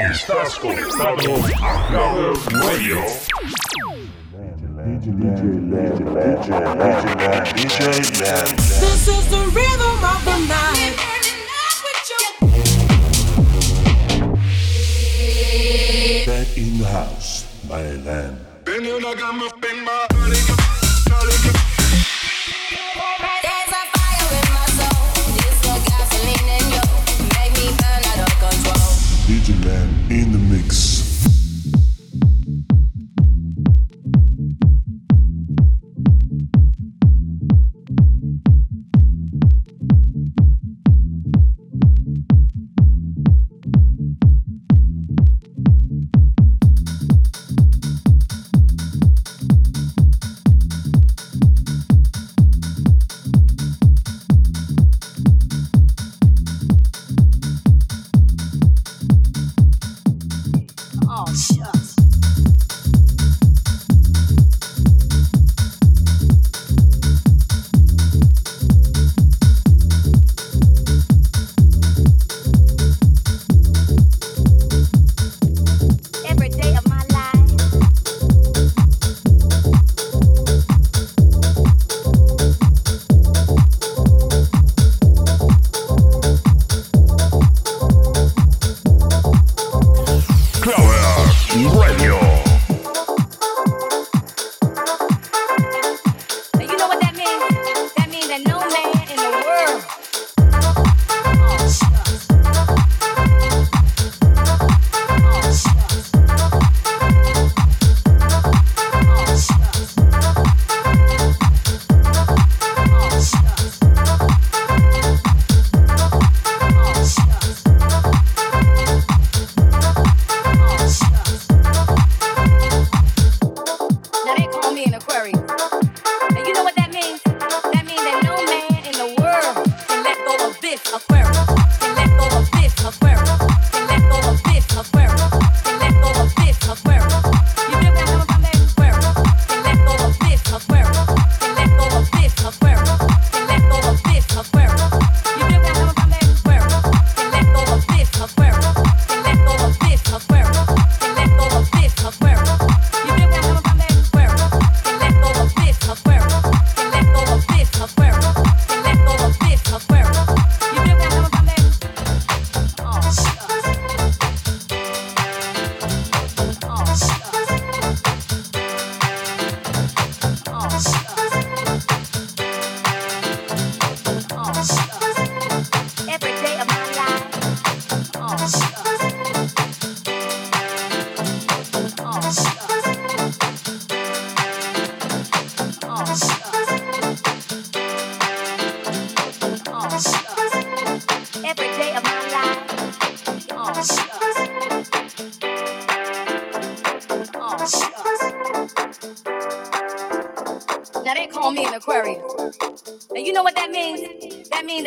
Estás conectado a Love Radio. This is the rhythm of the night. Back in the house, my land.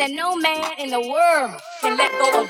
that no man in the world can let go of.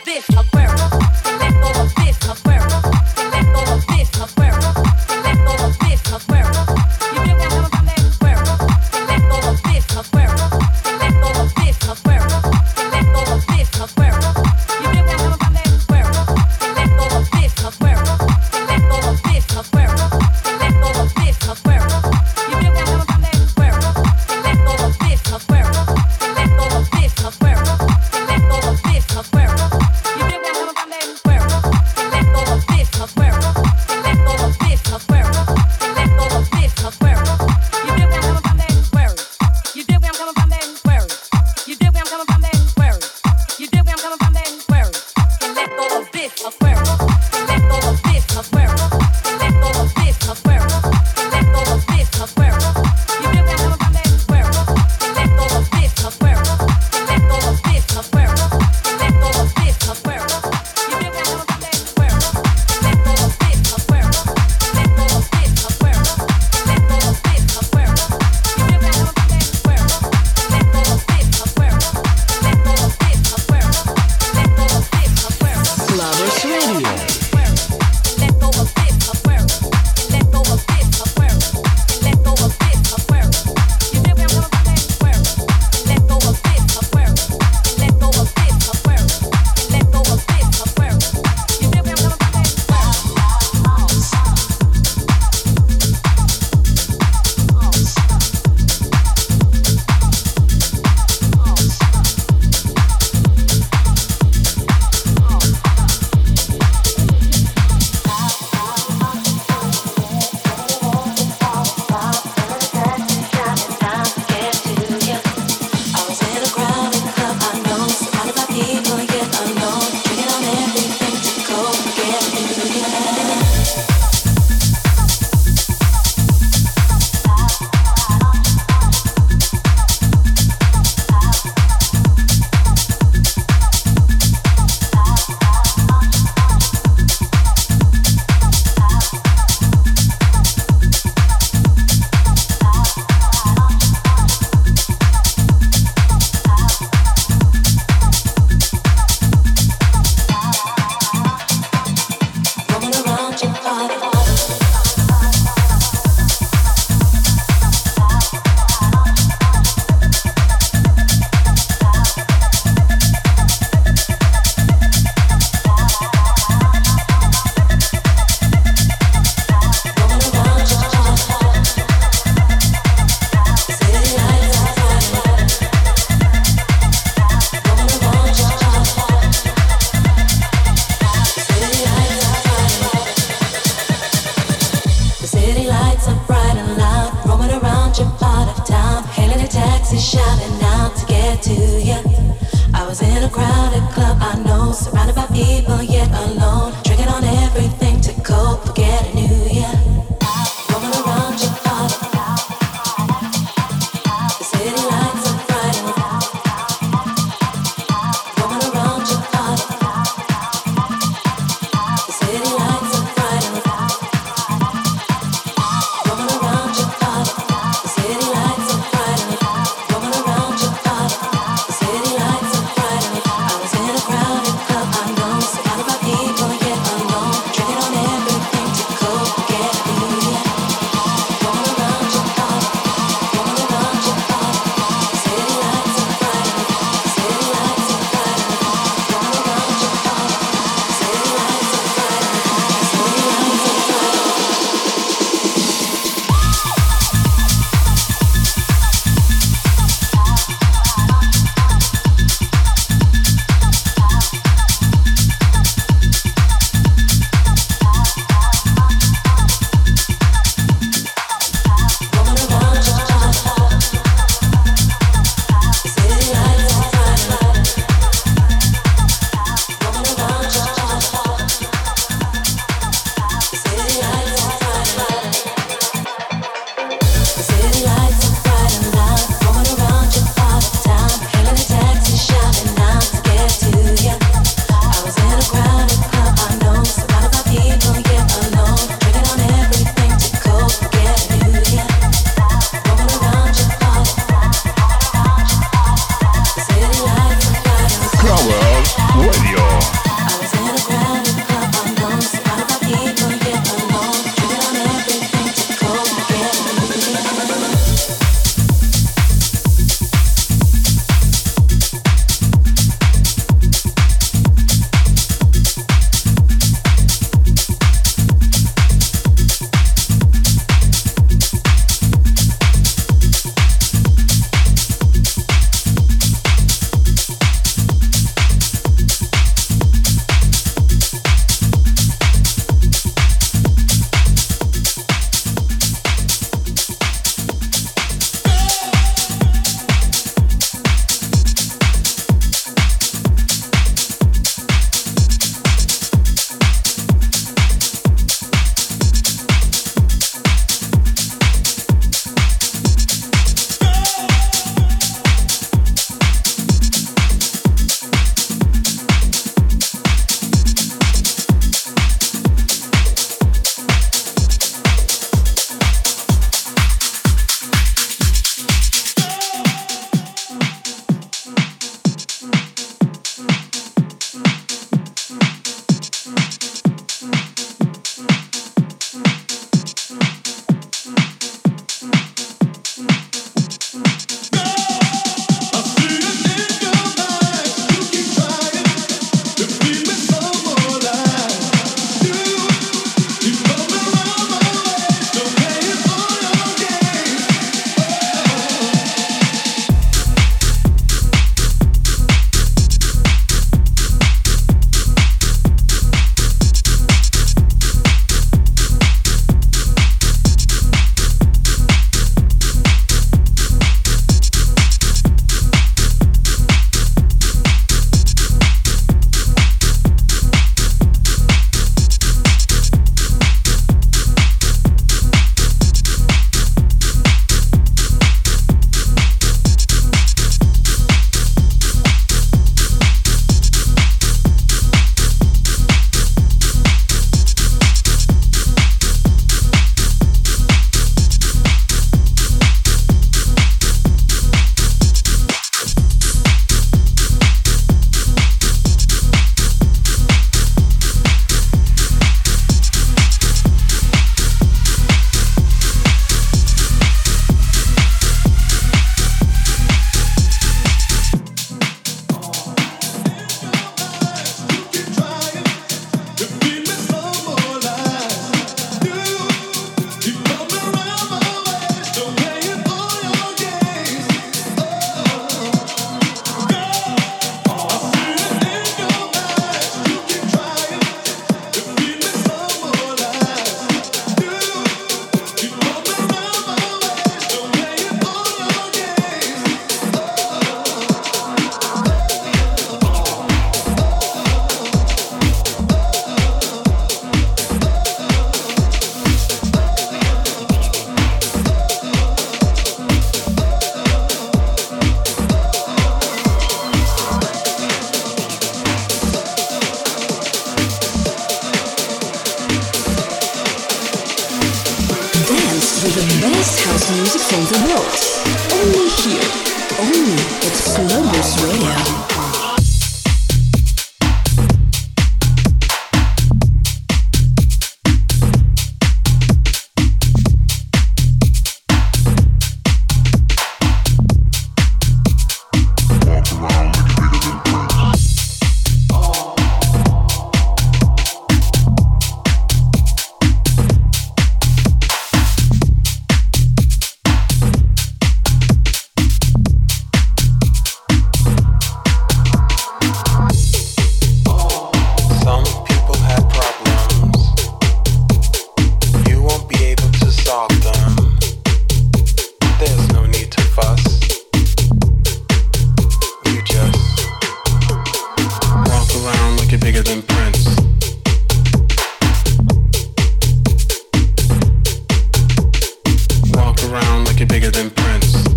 bigger than Prince.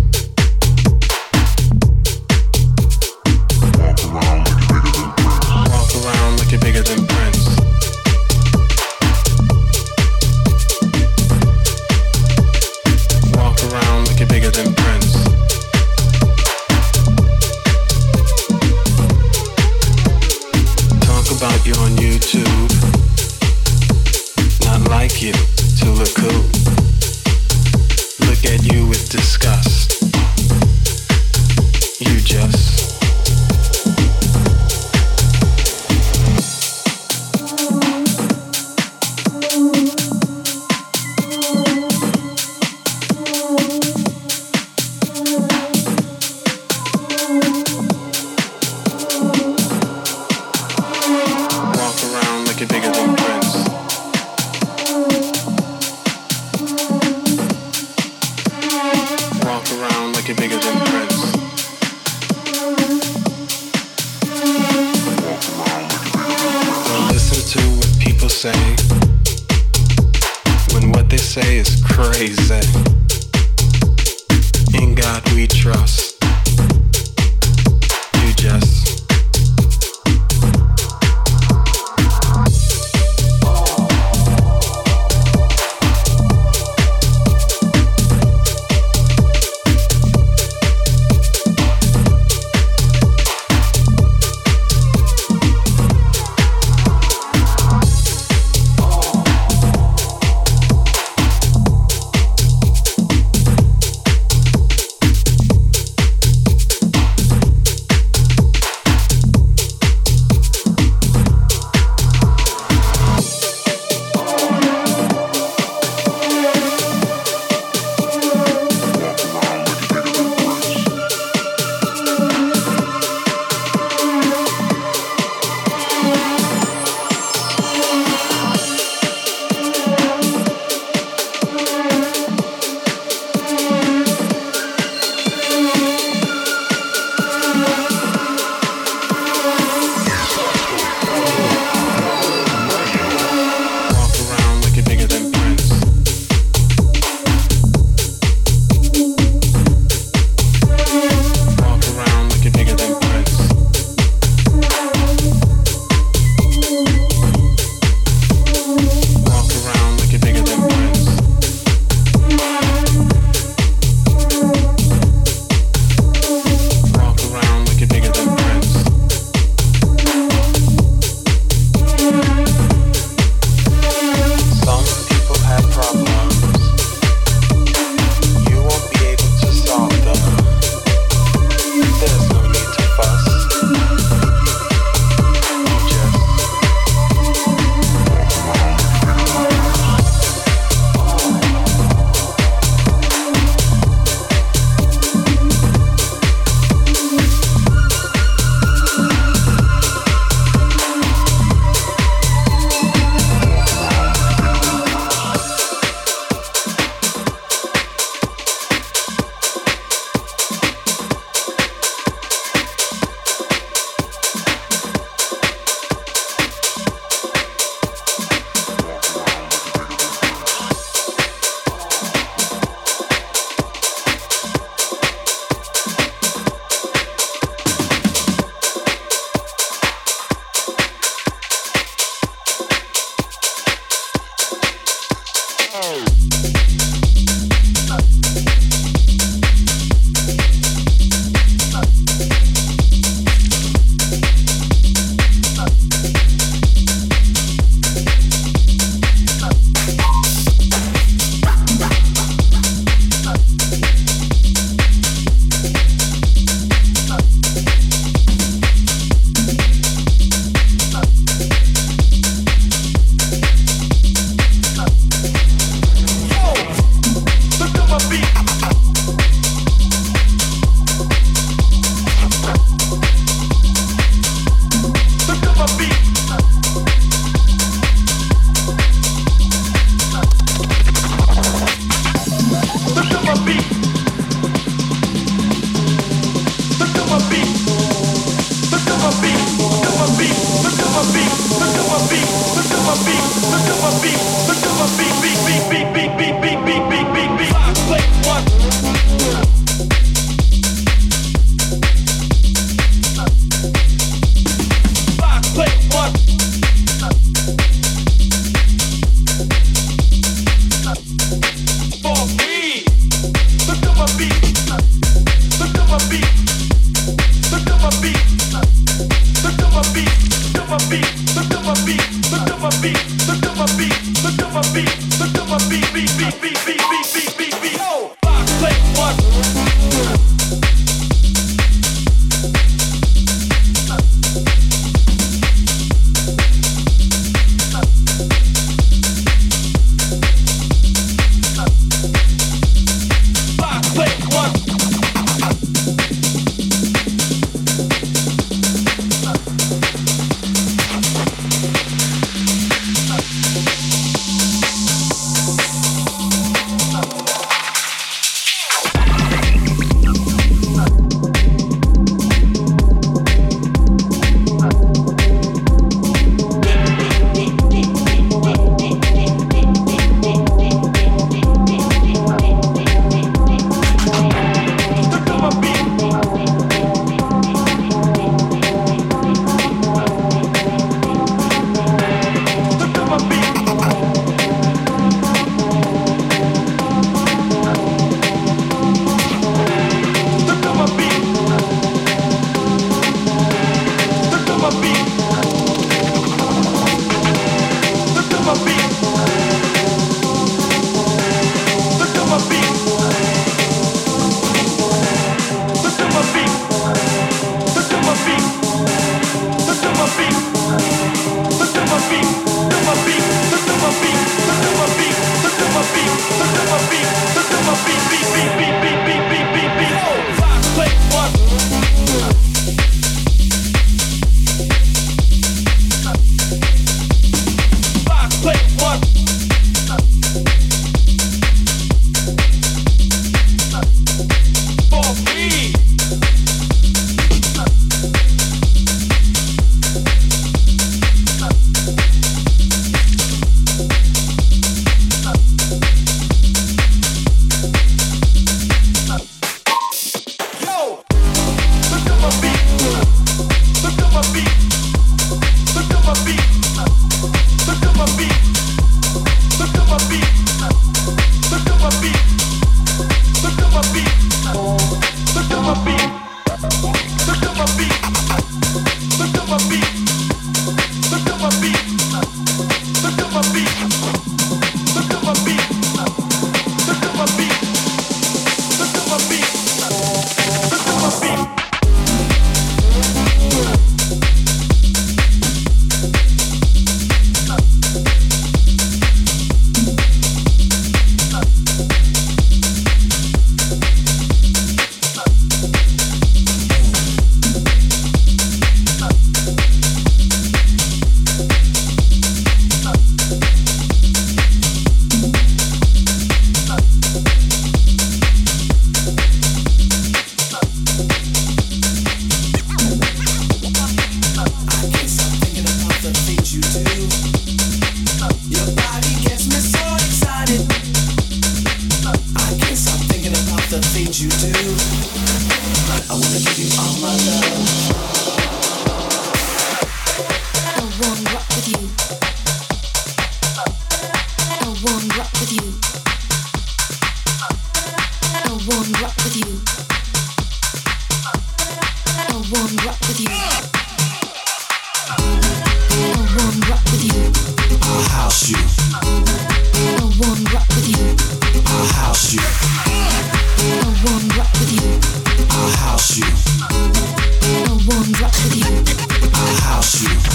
Radio.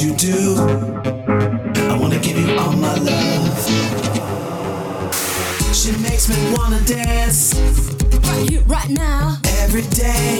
you do. I wanna give you all my love. She makes me wanna dance. Right here, right now. Every day.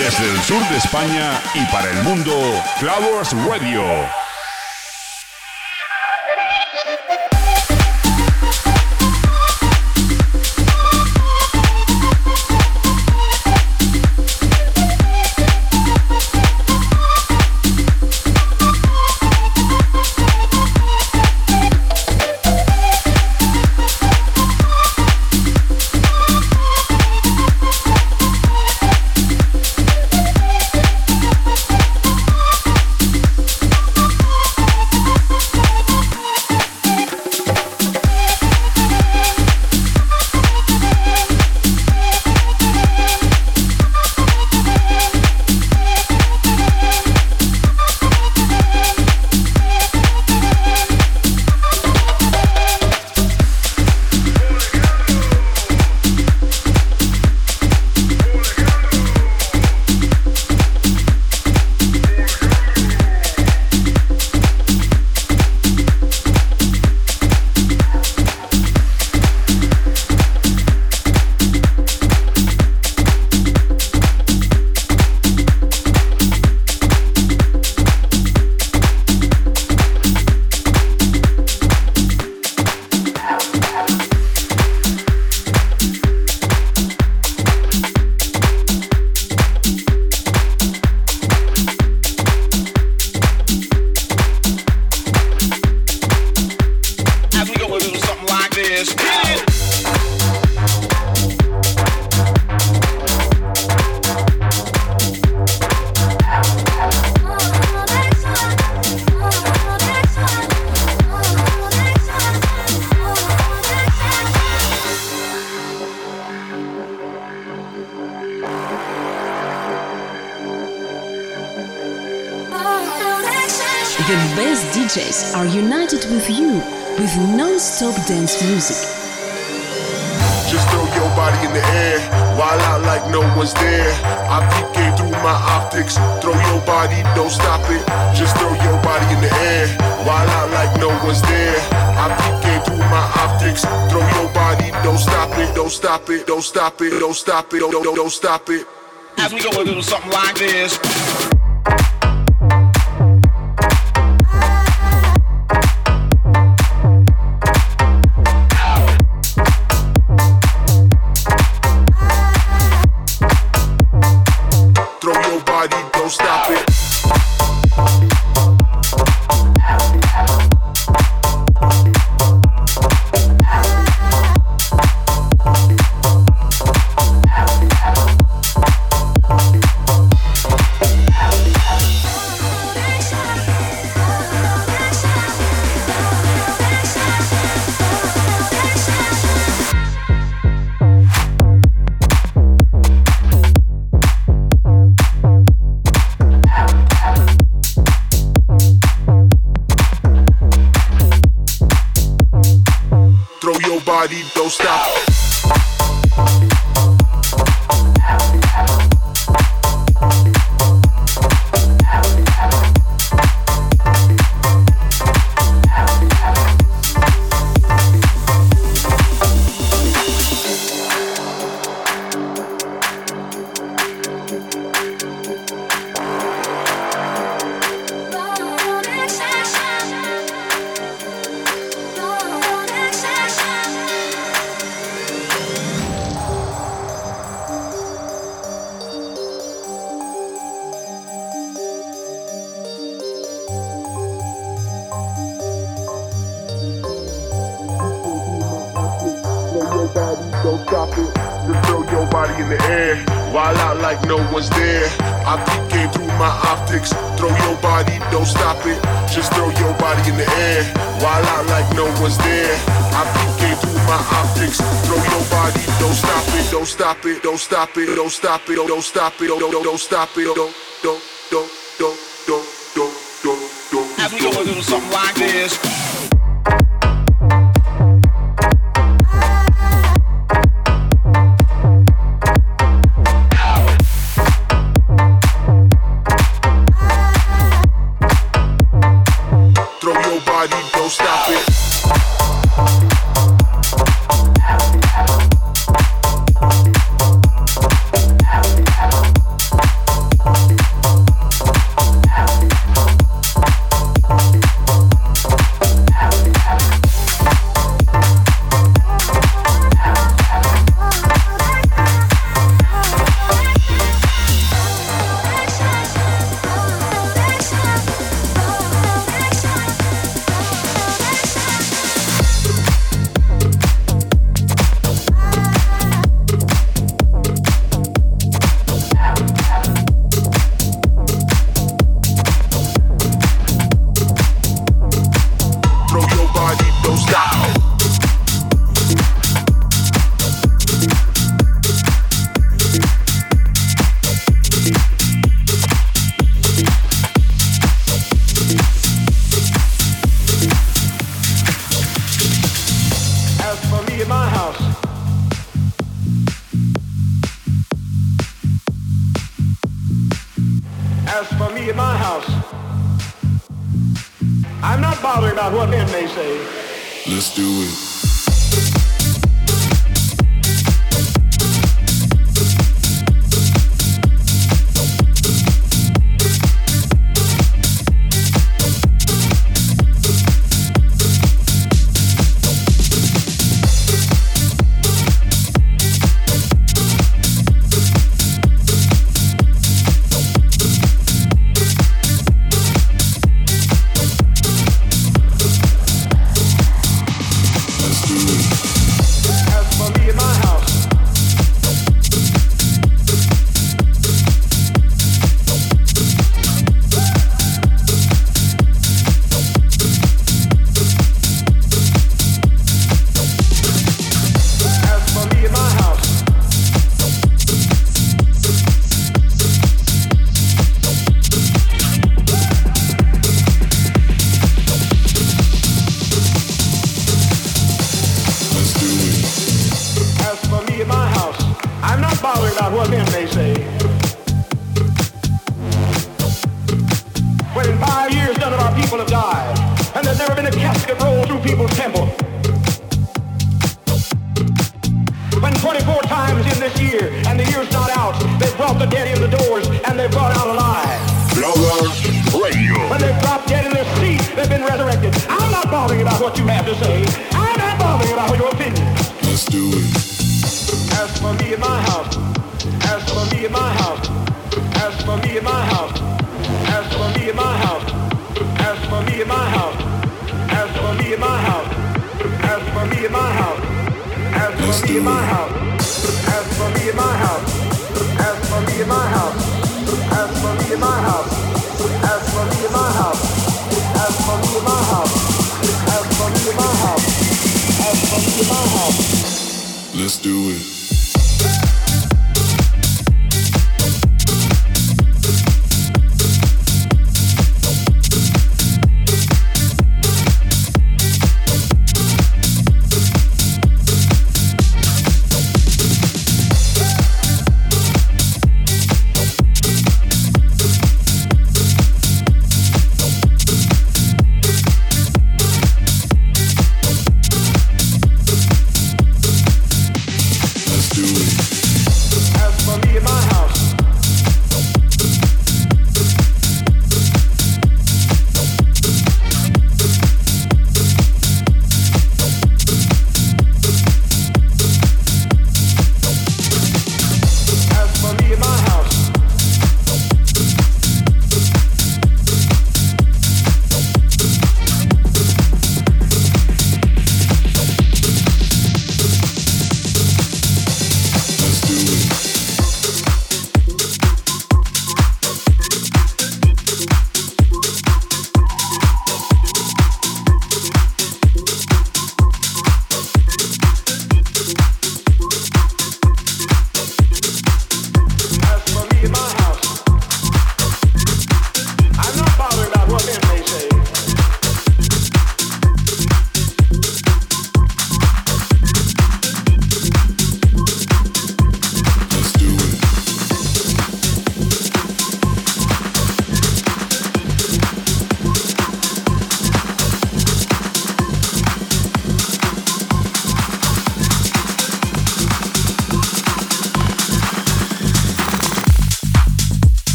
Desde el sur de España y para el mundo, Flowers Radio. Non-stop dance music. Just throw your body in the air, while out like no one's there. I peek game through my optics. Throw your body, don't stop it. Just throw your body in the air, while out like no one's there. I peek game through my optics. Throw your body, don't stop it, don't stop it, don't stop it, don't stop it, don't don't, don't stop it. As we go a little something like this. was there. I came through my optics. Throw your body, don't stop it. Just throw your body in the air. While I like no one's there. I came through my optics. Throw your body, don't stop it, don't stop it, don't stop it, don't stop it, don't stop it, don't stop it, don't stop it, don't. Let's do it.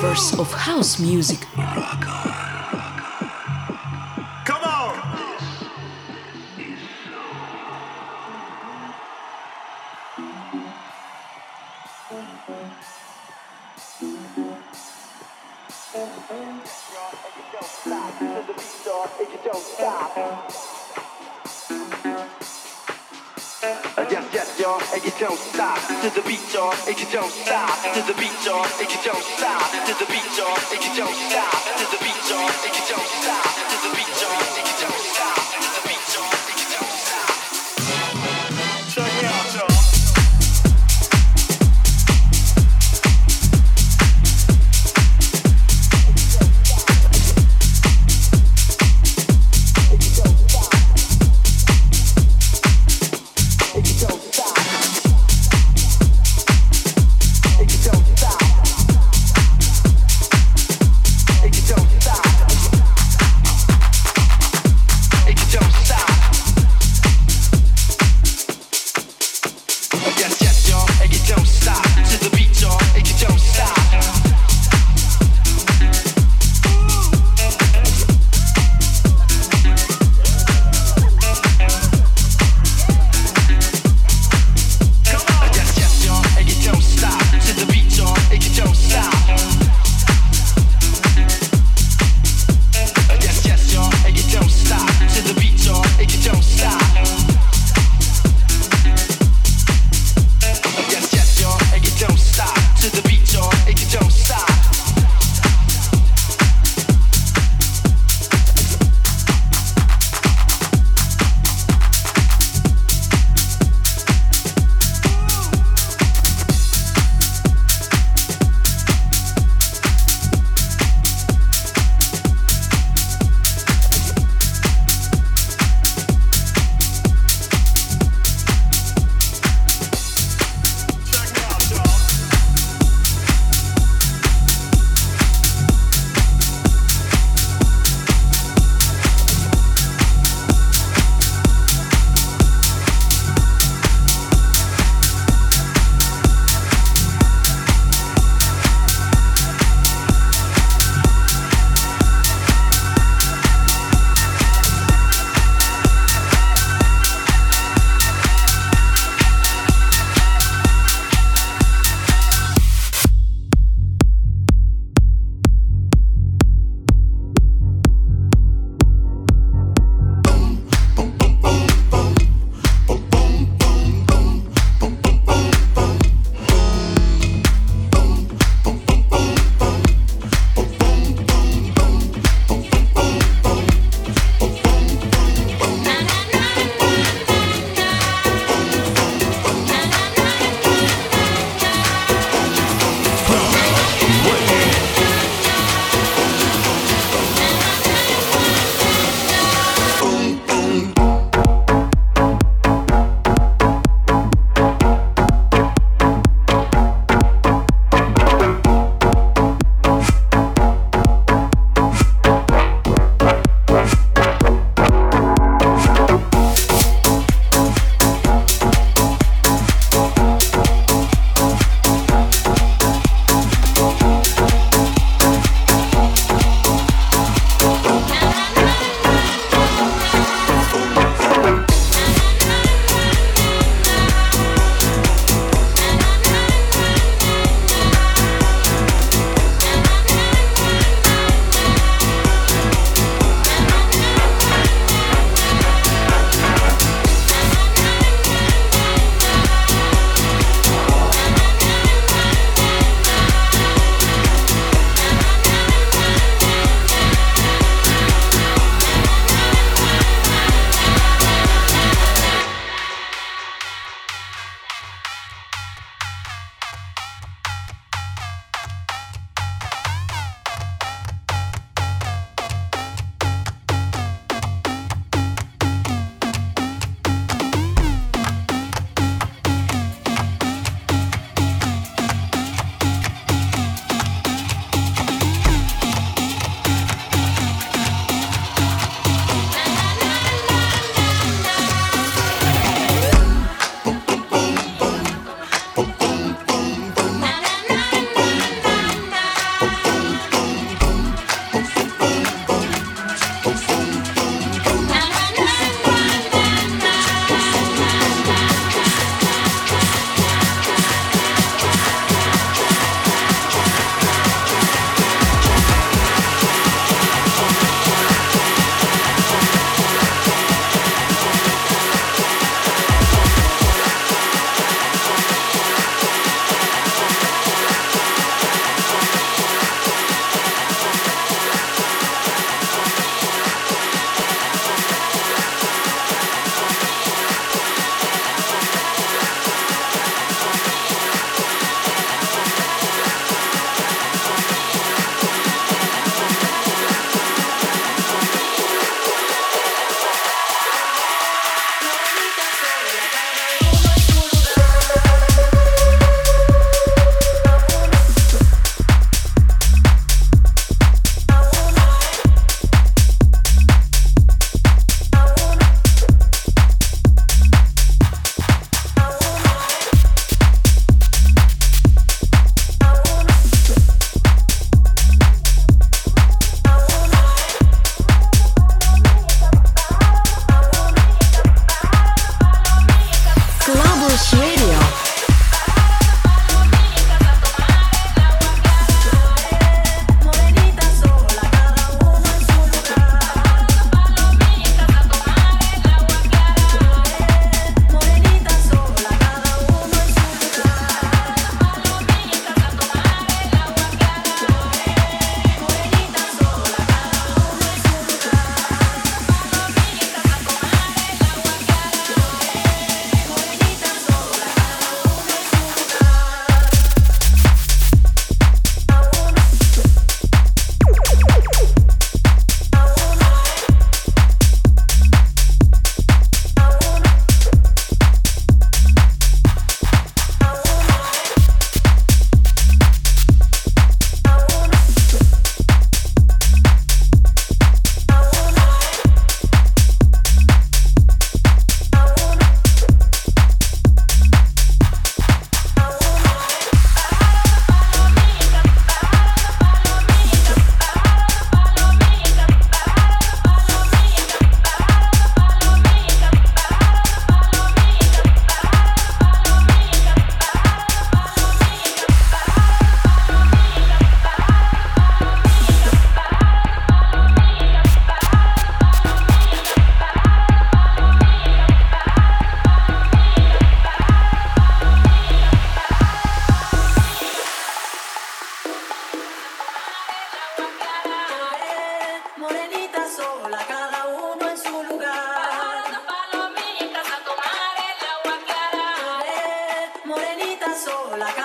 The of house music. Come on! Yes, yes, y'all, and you don't stop to the beat, y'all, and you don't stop to the beat, y'all, and you don't Clover